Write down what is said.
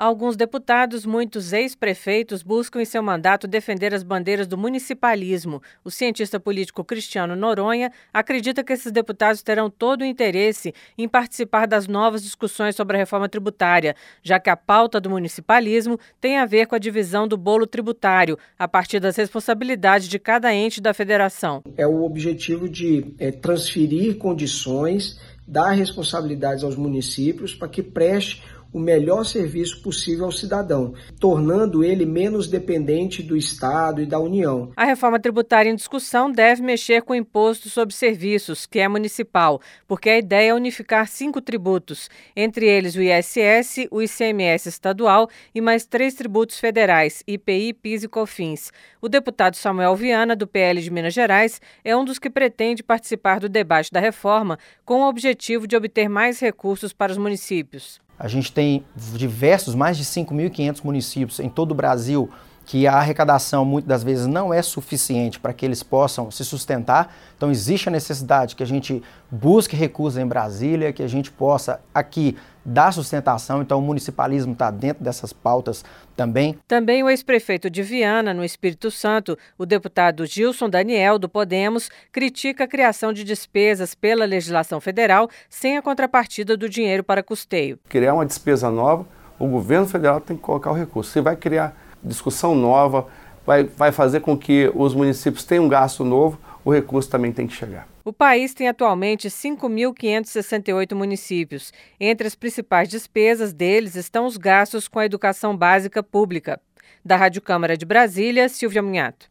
Alguns deputados, muitos ex-prefeitos, buscam em seu mandato defender as bandeiras do municipalismo. O cientista político Cristiano Noronha acredita que esses deputados terão todo o interesse em participar das novas discussões sobre a reforma tributária, já que a pauta do municipalismo tem a ver com a divisão do bolo tributário, a partir das responsabilidades de cada ente da federação. É o objetivo de é, transferir condições, dar responsabilidades aos municípios para que preste o melhor serviço possível ao cidadão, tornando ele menos dependente do Estado e da União. A reforma tributária em discussão deve mexer com o imposto sobre serviços, que é municipal, porque a ideia é unificar cinco tributos, entre eles o ISS, o ICMS estadual e mais três tributos federais, IPI, PIS e COFINS. O deputado Samuel Viana, do PL de Minas Gerais, é um dos que pretende participar do debate da reforma com o objetivo de obter mais recursos para os municípios. A gente tem diversos, mais de 5.500 municípios em todo o Brasil que a arrecadação muitas das vezes não é suficiente para que eles possam se sustentar. Então existe a necessidade que a gente busque recursos em Brasília, que a gente possa aqui dar sustentação. Então o municipalismo está dentro dessas pautas também. Também o ex-prefeito de Viana, no Espírito Santo, o deputado Gilson Daniel, do Podemos, critica a criação de despesas pela legislação federal sem a contrapartida do dinheiro para custeio. Criar uma despesa nova, o governo federal tem que colocar o recurso. Você vai criar discussão nova, vai, vai fazer com que os municípios tenham um gasto novo, o recurso também tem que chegar. O país tem atualmente 5.568 municípios. Entre as principais despesas deles estão os gastos com a educação básica pública. Da Rádio Câmara de Brasília, Silvia Munhato.